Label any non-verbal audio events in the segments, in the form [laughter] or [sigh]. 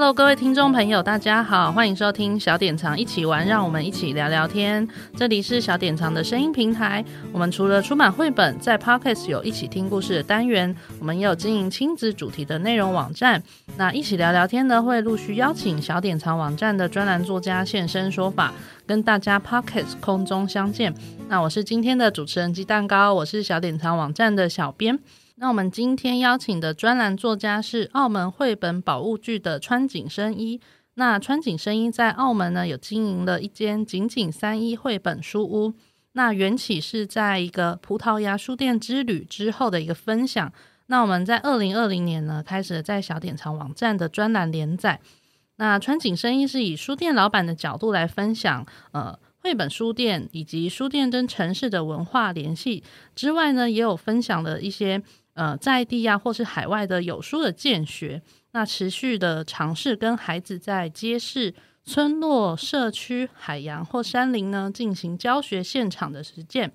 Hello，各位听众朋友，大家好，欢迎收听小典藏一起玩，让我们一起聊聊天。这里是小典藏的声音平台。我们除了出版绘本，在 Podcast 有一起听故事的单元，我们也有经营亲子主题的内容网站。那一起聊聊天呢，会陆续邀请小典藏网站的专栏作家现身说法，跟大家 Podcast 空中相见。那我是今天的主持人鸡蛋糕，我是小典藏网站的小编。那我们今天邀请的专栏作家是澳门绘本宝物剧的川井伸一。那川井伸一在澳门呢，有经营了一间井井三一绘本书屋。那缘起是在一个葡萄牙书店之旅之后的一个分享。那我们在二零二零年呢，开始在小典藏网站的专栏连载。那川井伸一是以书店老板的角度来分享，呃，绘本书店以及书店跟城市的文化联系之外呢，也有分享了一些。呃，在地呀、啊，或是海外的有书的见学，那持续的尝试跟孩子在街市、村落、社区、海洋或山林呢进行教学现场的实践。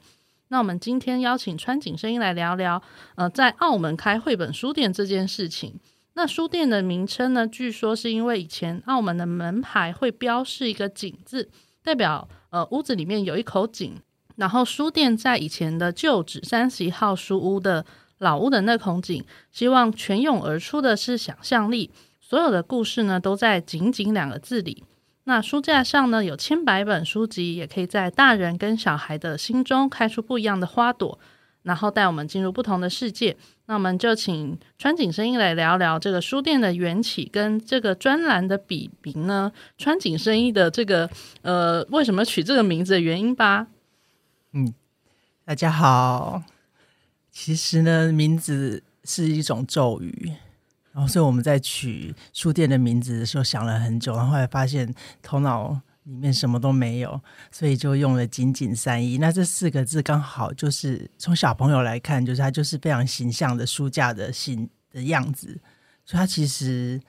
那我们今天邀请川井声音来聊聊，呃，在澳门开绘本书店这件事情。那书店的名称呢，据说是因为以前澳门的门牌会标示一个井字，代表呃屋子里面有一口井。然后书店在以前的旧址三十一号书屋的。老屋的那孔井，希望泉涌而出的是想象力。所有的故事呢，都在“井井”两个字里。那书架上呢，有千百本书籍，也可以在大人跟小孩的心中开出不一样的花朵，然后带我们进入不同的世界。那我们就请川井声音来聊聊这个书店的缘起，跟这个专栏的笔名呢？川井声音的这个呃，为什么取这个名字的原因吧。嗯，大家好。其实呢，名字是一种咒语，然后所以我们在取书店的名字的时候想了很久，然后后来发现头脑里面什么都没有，所以就用了“仅仅三一”。那这四个字刚好就是从小朋友来看，就是它就是非常形象的书架的形的样子，所以它其实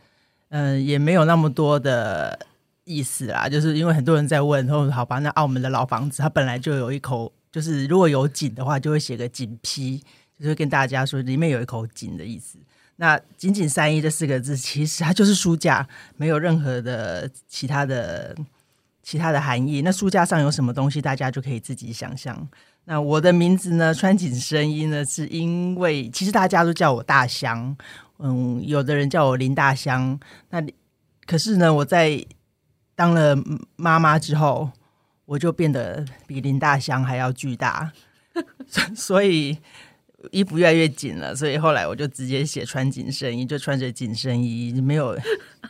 嗯、也没有那么多的意思啦。就是因为很多人在问，说好吧，那澳门的老房子它本来就有一口。就是如果有井的话，就会写个井批，就是跟大家说里面有一口井的意思。那“井井三一”这四个字，其实它就是书架，没有任何的其他的其他的含义。那书架上有什么东西，大家就可以自己想象。那我的名字呢，川井伸一呢，是因为其实大家都叫我大香，嗯，有的人叫我林大香。那可是呢，我在当了妈妈之后。我就变得比林大祥还要巨大，[laughs] 所以衣服越来越紧了。所以后来我就直接写穿紧身衣，就穿着紧身衣，没有，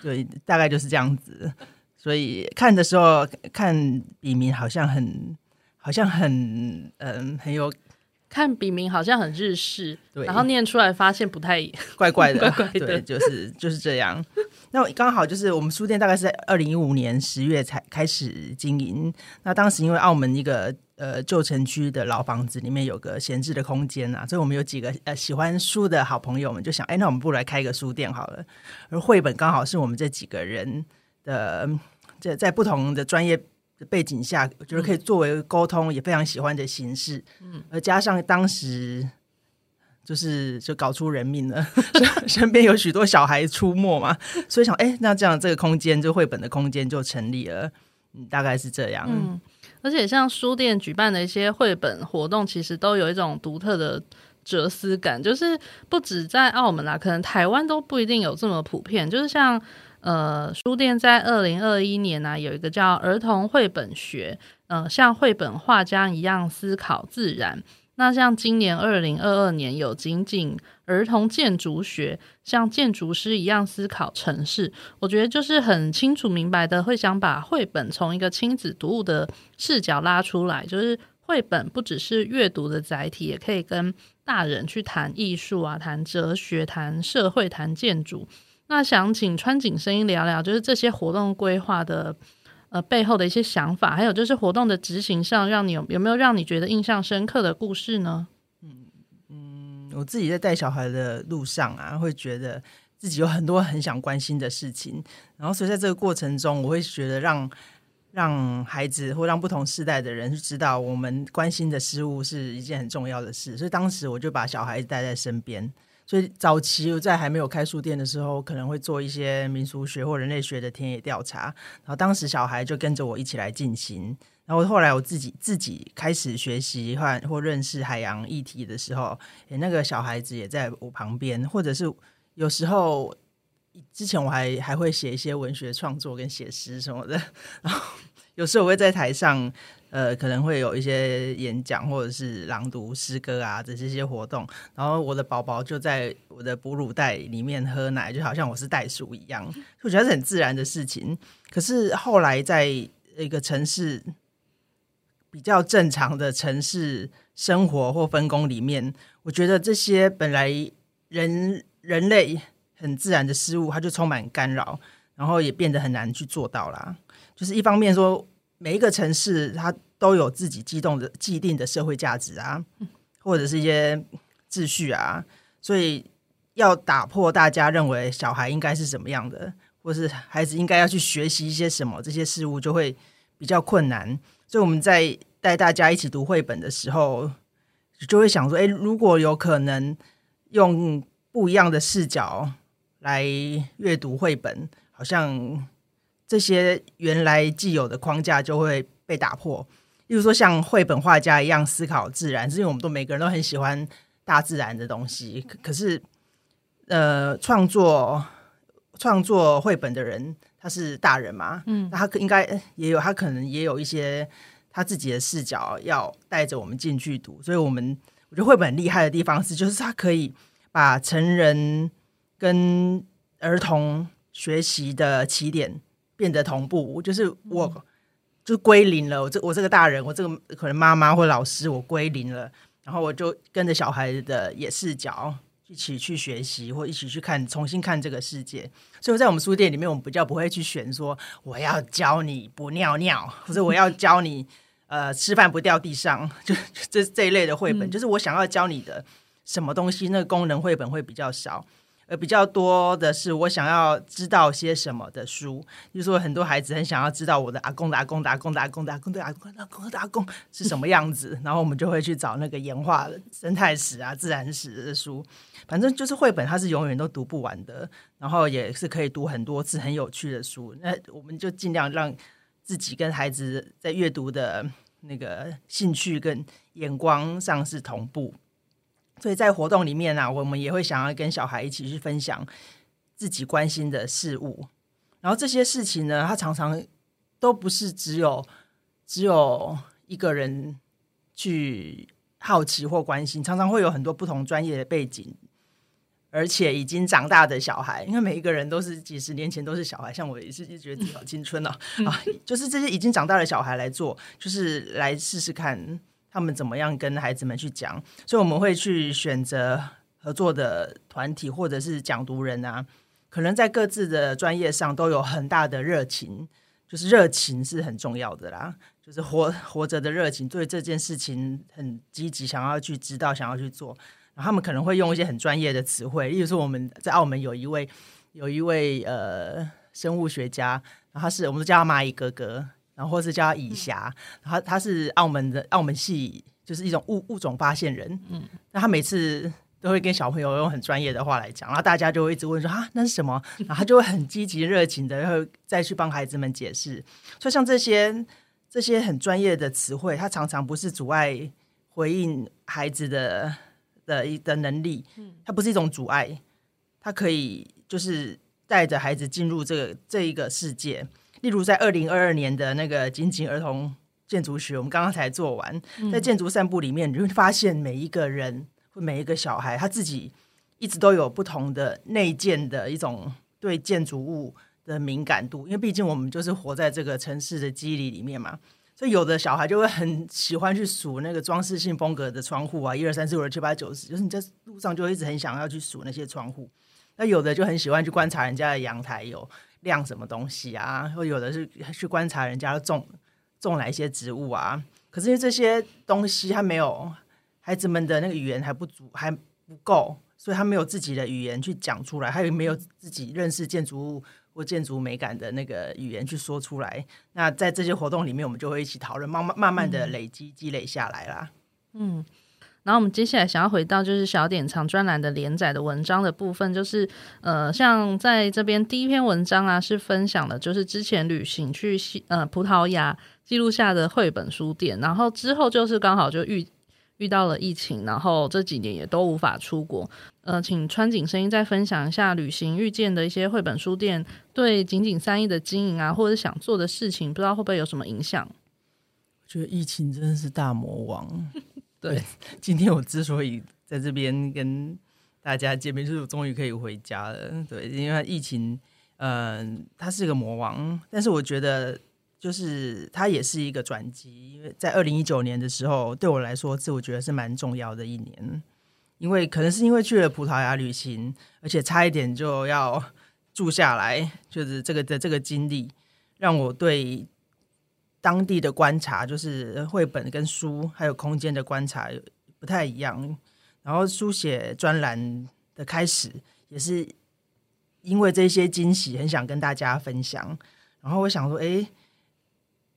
对，大概就是这样子。所以看的时候看笔名好像很，好像很，嗯，很有。看笔名好像很日式，对，然后念出来发现不太 [laughs] 怪怪的，[laughs] 怪怪的，对，就是就是这样。那刚好就是我们书店大概是在二零一五年十月才开始经营。那当时因为澳门一个呃旧城区的老房子里面有个闲置的空间啊，所以我们有几个呃喜欢书的好朋友们就想，哎，那我们不如来开一个书店好了。而绘本刚好是我们这几个人的在在不同的专业。背景下，我觉得可以作为沟通也非常喜欢的形式，嗯，而加上当时就是就搞出人命了，[laughs] 身边有许多小孩出没嘛，所以想，哎，那这样这个空间就绘本的空间就成立了，嗯，大概是这样，嗯，而且像书店举办的一些绘本活动，其实都有一种独特的哲思感，就是不止在澳门啦，可能台湾都不一定有这么普遍，就是像。呃，书店在二零二一年呢、有一个叫儿童绘本学，呃，像绘本画家一样思考自然。那像今年二零二二年有仅仅儿童建筑学，像建筑师一样思考城市。我觉得就是很清楚明白的，会想把绘本从一个亲子读物的视角拉出来，就是绘本不只是阅读的载体，也可以跟大人去谈艺术啊，谈哲学，谈社会，谈建筑。那想请川井声音聊聊，就是这些活动规划的呃背后的一些想法，还有就是活动的执行上，让你有有没有让你觉得印象深刻的故事呢？嗯嗯，我自己在带小孩的路上啊，会觉得自己有很多很想关心的事情，然后所以在这个过程中，我会觉得让让孩子或让不同世代的人知道，我们关心的事物是一件很重要的事。所以当时我就把小孩子带在身边。所以早期我在还没有开书店的时候，可能会做一些民俗学或人类学的田野调查，然后当时小孩就跟着我一起来进行。然后后来我自己自己开始学习或或认识海洋议题的时候，诶，那个小孩子也在我旁边，或者是有时候之前我还还会写一些文学创作跟写诗什么的，然后有时候我会在台上。呃，可能会有一些演讲或者是朗读诗歌啊的这些活动，然后我的宝宝就在我的哺乳袋里面喝奶，就好像我是袋鼠一样，我觉得是很自然的事情。可是后来在一个城市比较正常的城市生活或分工里面，我觉得这些本来人人类很自然的事物，它就充满干扰，然后也变得很难去做到啦。就是一方面说。每一个城市，它都有自己既定的既定的社会价值啊，或者是一些秩序啊，所以要打破大家认为小孩应该是什么样的，或是孩子应该要去学习一些什么，这些事物就会比较困难。所以我们在带大家一起读绘本的时候，就会想说：诶，如果有可能用不一样的视角来阅读绘本，好像。这些原来既有的框架就会被打破，例如说像绘本画家一样思考自然，是因为我们都每个人都很喜欢大自然的东西。可，可是，呃，创作创作绘本的人他是大人嘛，嗯，那他应该也有他可能也有一些他自己的视角要带着我们进去读。所以，我们我觉得绘本很厉害的地方是，就是他可以把成人跟儿童学习的起点。变得同步，就是我就归零了。我这我这个大人，我这个可能妈妈或老师，我归零了，然后我就跟着小孩的也视角一起去学习，或一起去看，重新看这个世界。所以在我们书店里面，我们比较不会去选说我要教你不尿尿，或者我要 [laughs] 教你呃吃饭不掉地上，就这这一类的绘本，嗯、就是我想要教你的什么东西，那个功能绘本会比较少。呃，比较多的是我想要知道些什么的书，就是说很多孩子很想要知道我的阿公的阿公的阿公的阿公的阿公的阿公的阿公的阿公是什么样子，然后我们就会去找那个演化生态史啊、自然史的书。反正就是绘本，它是永远都读不完的，然后也是可以读很多次，很有趣的书。那我们就尽量让自己跟孩子在阅读的那个兴趣跟眼光上是同步。所以在活动里面呢、啊，我们也会想要跟小孩一起去分享自己关心的事物，然后这些事情呢，他常常都不是只有只有一个人去好奇或关心，常常会有很多不同专业的背景，而且已经长大的小孩，因为每一个人都是几十年前都是小孩，像我也是一直觉得自己好青春哦、[laughs] 啊，就是这些已经长大的小孩来做，就是来试试看。他们怎么样跟孩子们去讲？所以我们会去选择合作的团体或者是讲读人啊，可能在各自的专业上都有很大的热情，就是热情是很重要的啦，就是活活着的热情，对这件事情很积极，想要去知道，想要去做。然后他们可能会用一些很专业的词汇，例如说我们在澳门有一位有一位呃生物学家，然后他是我们都叫他蚂蚁哥哥。然后或是叫他蚁侠，他他是澳门的澳门系，就是一种物物种发现人。嗯，那他每次都会跟小朋友用很专业的话来讲，然后大家就会一直问说啊，那是什么？然后他就会很积极热情的，然后再去帮孩子们解释。所以像这些这些很专业的词汇，它常常不是阻碍回应孩子的的一的能力，嗯它不是一种阻碍，它可以就是带着孩子进入这个这一个世界。例如，在二零二二年的那个井井儿童建筑学，我们刚刚才做完，在建筑散步里面，你会发现每一个人或每一个小孩，他自己一直都有不同的内建的一种对建筑物的敏感度，因为毕竟我们就是活在这个城市的肌理里面嘛，所以有的小孩就会很喜欢去数那个装饰性风格的窗户啊，一二三四五六七八九十，就是你在路上就一直很想要去数那些窗户。那有的就很喜欢去观察人家的阳台有晾什么东西啊，或有的是去观察人家种种哪一些植物啊。可是因为这些东西还没有孩子们的那个语言还不足，还不够，所以他没有自己的语言去讲出来，他也没有自己认识建筑物或建筑美感的那个语言去说出来。那在这些活动里面，我们就会一起讨论，慢慢慢慢的累积积累下来啦。嗯。然后我们接下来想要回到就是小典藏专栏的连载的文章的部分，就是呃，像在这边第一篇文章啊，是分享的就是之前旅行去西呃葡萄牙记录下的绘本书店，然后之后就是刚好就遇遇到了疫情，然后这几年也都无法出国。呃，请川井声音再分享一下旅行遇见的一些绘本书店对仅仅三亿的经营啊，或者想做的事情，不知道会不会有什么影响？我觉得疫情真的是大魔王。[laughs] 对，今天我之所以在这边跟大家见面，就是我终于可以回家了。对，因为疫情，嗯、呃，它是个魔王，但是我觉得就是它也是一个转机。因为在二零一九年的时候，对我来说是我觉得是蛮重要的一年，因为可能是因为去了葡萄牙旅行，而且差一点就要住下来，就是这个的这个经历，让我对。当地的观察就是绘本跟书还有空间的观察不太一样，然后书写专栏的开始也是因为这些惊喜，很想跟大家分享。然后我想说，哎，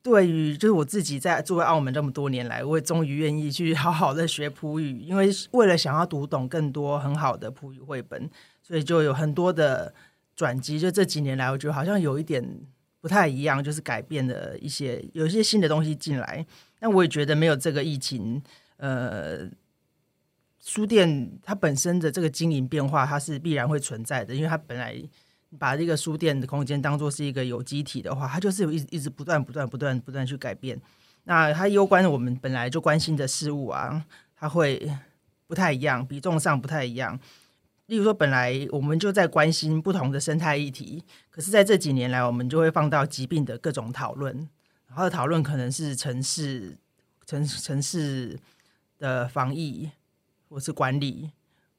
对于就是我自己在作为澳门这么多年来，我也终于愿意去好好的学葡语，因为为了想要读懂更多很好的葡语绘本，所以就有很多的转机。就这几年来，我觉得好像有一点。不太一样，就是改变了一些，有一些新的东西进来。那我也觉得没有这个疫情，呃，书店它本身的这个经营变化，它是必然会存在的，因为它本来把这个书店的空间当做是一个有机体的话，它就是有一一直不断不断不断不断去改变。那它攸关我们本来就关心的事物啊，它会不太一样，比重上不太一样。例如说，本来我们就在关心不同的生态议题，可是在这几年来，我们就会放到疾病的各种讨论，然后讨论可能是城市城城市的防疫，或是管理，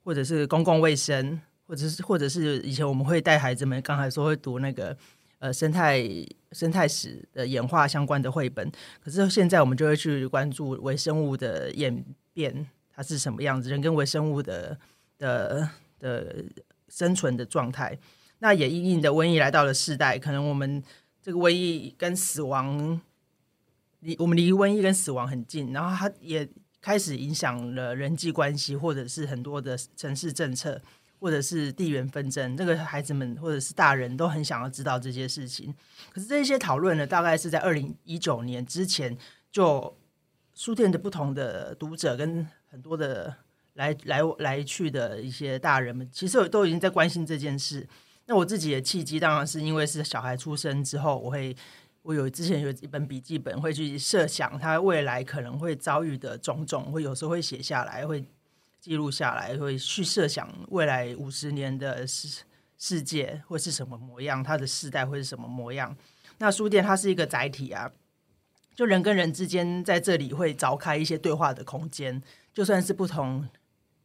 或者是公共卫生，或者是或者是以前我们会带孩子们，刚才说会读那个呃生态生态史的演化相关的绘本，可是现在我们就会去关注微生物的演变，它是什么样子，人跟微生物的的。的生存的状态，那也因应的瘟疫来到了世代，可能我们这个瘟疫跟死亡离我们离瘟疫跟死亡很近，然后它也开始影响了人际关系，或者是很多的城市政策，或者是地缘纷争。这个孩子们或者是大人都很想要知道这些事情，可是这些讨论呢，大概是在二零一九年之前，就书店的不同的读者跟很多的。来来来去的一些大人们，其实我都已经在关心这件事。那我自己的契机，当然是因为是小孩出生之后，我会我有之前有一本笔记本，会去设想他未来可能会遭遇的种种，会有时候会写下来，会记录下来，会去设想未来五十年的世世界会是什么模样，他的世代会是什么模样。那书店它是一个载体啊，就人跟人之间在这里会凿开一些对话的空间，就算是不同。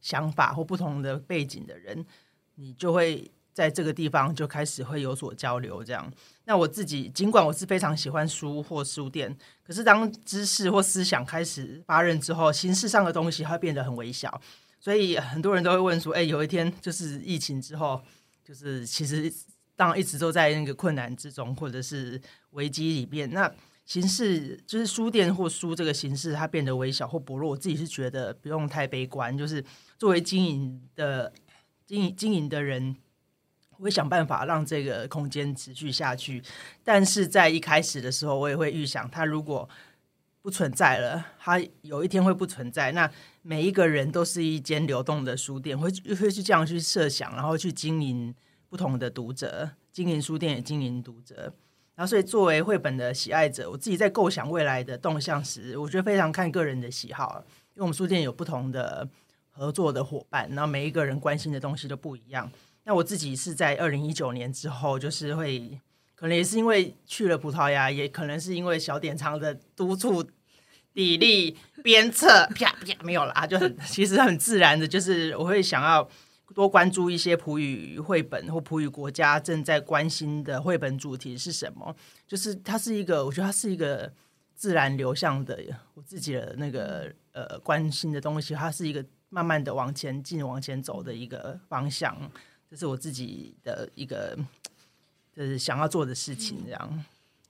想法或不同的背景的人，你就会在这个地方就开始会有所交流。这样，那我自己尽管我是非常喜欢书或书店，可是当知识或思想开始发任之后，形式上的东西会变得很微小。所以很多人都会问说：“哎，有一天就是疫情之后，就是其实当一直都在那个困难之中，或者是危机里面。”那形式就是书店或书这个形式，它变得微小或薄弱。我自己是觉得不用太悲观。就是作为经营的经营经营的人，我会想办法让这个空间持续下去。但是在一开始的时候，我也会预想，它如果不存在了，它有一天会不存在。那每一个人都是一间流动的书店，会会去这样去设想，然后去经营不同的读者，经营书店也经营读者。然后，所以作为绘本的喜爱者，我自己在构想未来的动向时，我觉得非常看个人的喜好。因为我们书店有不同的合作的伙伴，然后每一个人关心的东西都不一样。那我自己是在二零一九年之后，就是会可能也是因为去了葡萄牙，也可能是因为小点仓的督促、砥砺、鞭策，啪啪没有了啊，就很其实很自然的，就是我会想要。多关注一些葡语绘本或葡语国家正在关心的绘本主题是什么？就是它是一个，我觉得它是一个自然流向的，我自己的那个呃关心的东西，它是一个慢慢的往前进、往前走的一个方向。这是我自己的一个就是想要做的事情，这样。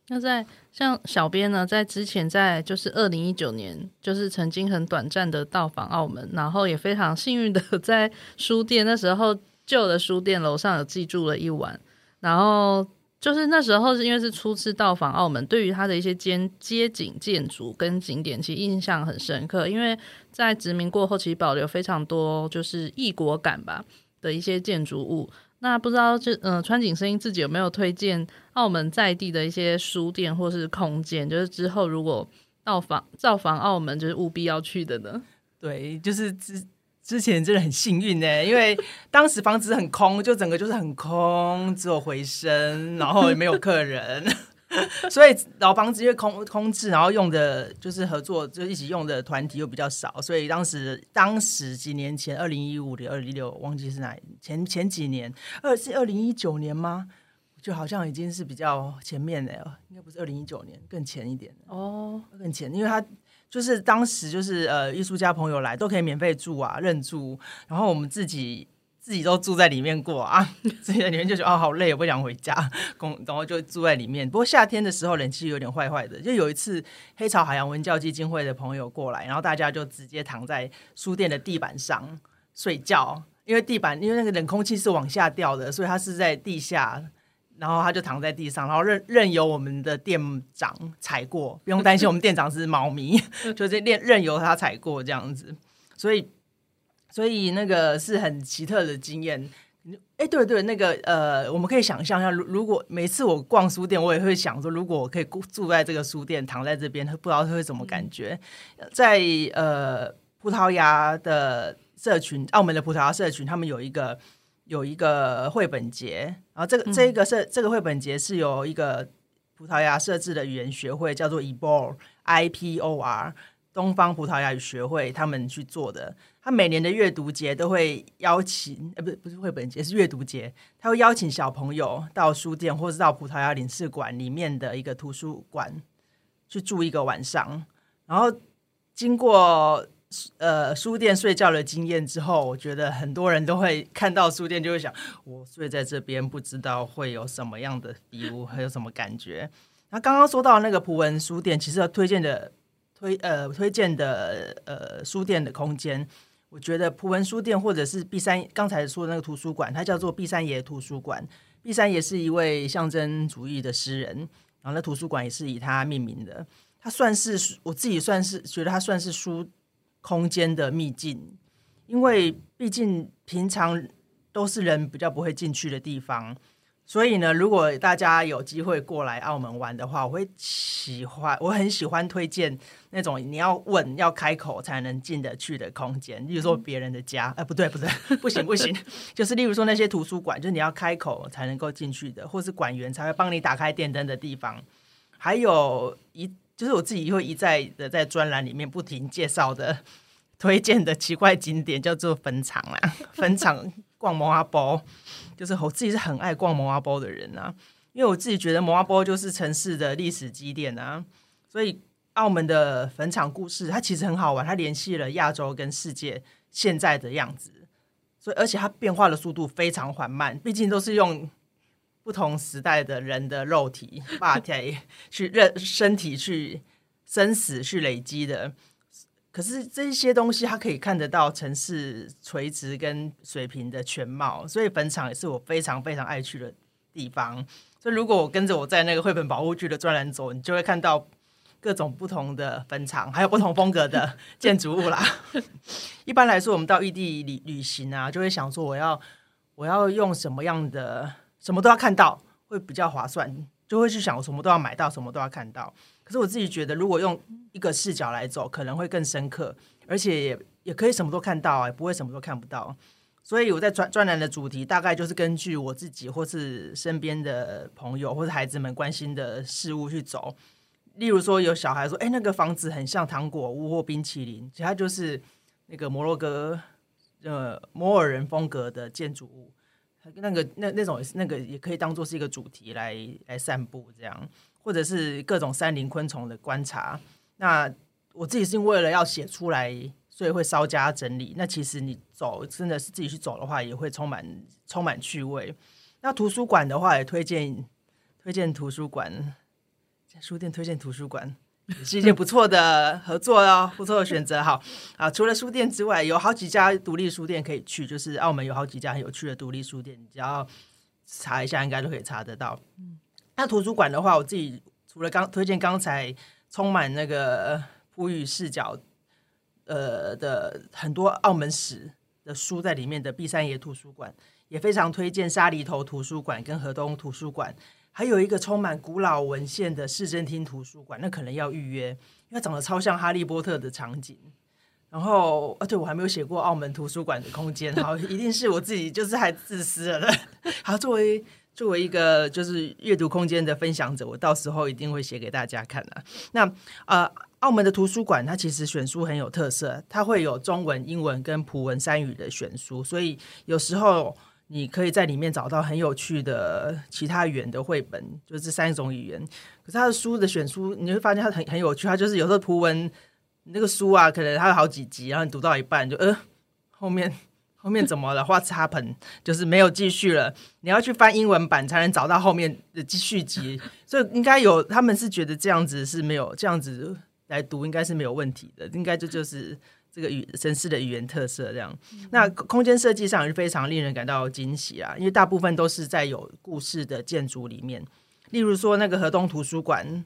那在像小编呢，在之前在就是二零一九年，就是曾经很短暂的到访澳门，然后也非常幸运的 [laughs] 在书店那时候旧的书店楼上有寄住了一晚，然后就是那时候是因为是初次到访澳门，对于它的一些街街景建筑跟景点，其实印象很深刻，因为在殖民过后，其实保留非常多就是异国感吧的一些建筑物。那不知道就嗯、呃，川井声音自己有没有推荐澳门在地的一些书店或是空间？就是之后如果到访造访澳门，就是务必要去的呢？对，就是之之前真的很幸运呢，因为当时房子很空，就整个就是很空，只有回声，然后也没有客人。[laughs] 所以老房子因为空空置，然后用的就是合作，就一起用的团体又比较少，所以当时当时几年前，二零一五年、二零一六，忘记是哪前前几年，二是二零一九年吗？就好像已经是比较前面的，应该不是二零一九年，更前一点哦，更前，因为他就是当时就是呃艺术家朋友来都可以免费住啊，认住，然后我们自己。自己都住在里面过啊，[laughs] 自己在里面就觉得哦好累，我不想回家，[laughs] 然后就住在里面。不过夏天的时候冷气有点坏坏的。就有一次黑潮海洋文教基金会的朋友过来，然后大家就直接躺在书店的地板上睡觉，因为地板因为那个冷空气是往下掉的，所以他是在地下，然后他就躺在地上，然后任任由我们的店长踩过，不用担心我们店长是猫咪，[laughs] 就是任任由他踩过这样子，所以。所以那个是很奇特的经验，哎，对对，那个呃，我们可以想象一下，如如果每次我逛书店，我也会想说，如果我可以住在这个书店，躺在这边，不知道会怎么感觉。在呃葡萄牙的社群，澳门的葡萄牙社群，他们有一个有一个绘本节，然后这个这个社这个绘本节是由一个葡萄牙设置的语言学会，叫做 IPOR I P O R。东方葡萄牙语学会他们去做的，他每年的阅读节都会邀请，呃，不是不是绘本节，是阅读节，他会邀请小朋友到书店或是到葡萄牙领事馆里面的一个图书馆去住一个晚上，然后经过呃书店睡觉的经验之后，我觉得很多人都会看到书店就会想，我睡在这边不知道会有什么样的礼物，会有什么感觉。那刚刚说到那个普文书店，其实要推荐的。推呃推荐的呃书店的空间，我觉得葡文书店或者是毕三刚才说的那个图书馆，它叫做毕三爷图书馆。毕三爷是一位象征主义的诗人，然后那图书馆也是以他命名的。他算是我自己算是觉得他算是书空间的秘境，因为毕竟平常都是人比较不会进去的地方。所以呢，如果大家有机会过来澳门玩的话，我会喜欢，我很喜欢推荐那种你要问、要开口才能进得去的空间，例如说别人的家，哎、呃，不对，不对，[laughs] 不行，不行，[laughs] 就是例如说那些图书馆，就是你要开口才能够进去的，或是馆员才会帮你打开电灯的地方。还有一，就是我自己会一再的在专栏里面不停介绍的推荐的奇怪景点，叫做坟场啊，[laughs] 坟场。逛蒙阿波，就是我自己是很爱逛蒙阿波的人啊，因为我自己觉得蒙阿波就是城市的历史积淀啊，所以澳门的坟场故事它其实很好玩，它联系了亚洲跟世界现在的样子，所以而且它变化的速度非常缓慢，毕竟都是用不同时代的人的肉体、霸体 [laughs] 去认身体去生死去累积的。可是这些东西，它可以看得到城市垂直跟水平的全貌，所以坟场也是我非常非常爱去的地方。所以如果我跟着我在那个绘本保护区的专栏走，你就会看到各种不同的坟场，还有不同风格的 [laughs] 建筑物啦。[laughs] 一般来说，我们到异地旅旅行啊，就会想说我要我要用什么样的，什么都要看到，会比较划算，就会去想我什么都要买到，什么都要看到。可是我自己觉得，如果用一个视角来走，可能会更深刻，而且也也可以什么都看到啊，也不会什么都看不到。所以我在专专栏的主题大概就是根据我自己或是身边的朋友或是孩子们关心的事物去走。例如说，有小孩说：“哎，那个房子很像糖果屋或冰淇淋。”其他就是那个摩洛哥呃摩尔人风格的建筑物。那个那那种那个也可以当做是一个主题来来散步这样。或者是各种山林昆虫的观察，那我自己是为了要写出来所以会稍加整理。那其实你走真的是自己去走的话，也会充满充满趣味。那图书馆的话，也推荐推荐图书馆，在书店推荐图书馆。是一件不错的合作哦，不错的选择。好啊，除了书店之外，有好几家独立书店可以去，就是澳门有好几家很有趣的独立书店，你只要查一下，应该都可以查得到。那图书馆的话，我自己除了刚推荐刚才充满那个葡语视角呃的很多澳门史的书在里面的碧山爷图书馆，也非常推荐沙梨头图书馆跟河东图书馆。还有一个充满古老文献的市政厅图书馆，那可能要预约，因为长得超像哈利波特的场景。然后，啊，对，我还没有写过澳门图书馆的空间，好，一定是我自己就是太自私了。[laughs] 好，作为作为一个就是阅读空间的分享者，我到时候一定会写给大家看的。那呃，澳门的图书馆它其实选书很有特色，它会有中文、英文跟葡文三语的选书，所以有时候。你可以在里面找到很有趣的其他语言的绘本，就是这三种语言。可是他的书的选书，你会发现它很很有趣。它就是有时候葡文那个书啊，可能它有好几集，然后你读到一半就呃，后面后面怎么了？What's happened？就是没有继续了。你要去翻英文版才能找到后面的继续集。所以应该有，他们是觉得这样子是没有这样子来读应该是没有问题的。应该这就是。这个语城市的语言特色，这样，那空间设计上也是非常令人感到惊喜啊！因为大部分都是在有故事的建筑里面，例如说那个河东图书馆，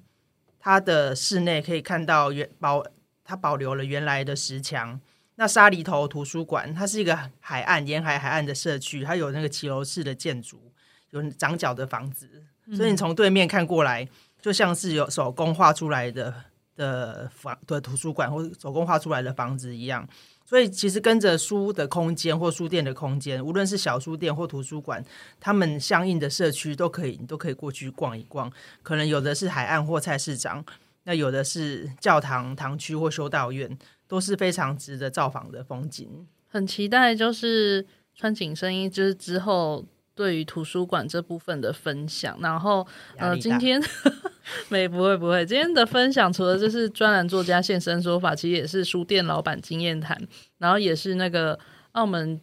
它的室内可以看到原保，它保留了原来的石墙。那沙梨头图书馆，它是一个海岸沿海海岸的社区，它有那个骑楼式的建筑，有长角的房子，所以你从对面看过来，就像是有手工画出来的。的房的图书馆或者手工画出来的房子一样，所以其实跟着书的空间或书店的空间，无论是小书店或图书馆，他们相应的社区都可以，你都可以过去逛一逛。可能有的是海岸或菜市场，那有的是教堂、堂区或修道院，都是非常值得造访的风景。很期待，就是穿井声一就是之后对于图书馆这部分的分享。然后呃，今天。[laughs] 没，不会不会。今天的分享除了就是专栏作家现身说法，其实也是书店老板经验谈，然后也是那个澳门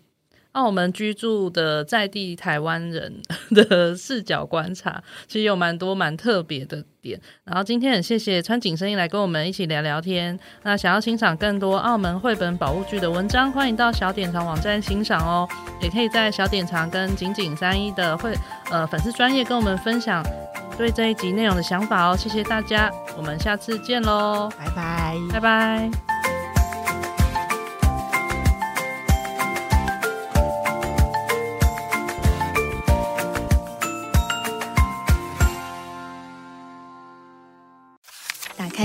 澳门居住的在地台湾人 [laughs] 的视角观察，其实有蛮多蛮特别的点。然后今天很谢谢川井声一来跟我们一起聊聊天。那想要欣赏更多澳门绘本宝物剧的文章，欢迎到小典藏网站欣赏哦。也可以在小典藏跟井井三一的会呃粉丝专业跟我们分享。对这一集内容的想法哦，谢谢大家，我们下次见喽，拜拜，拜拜。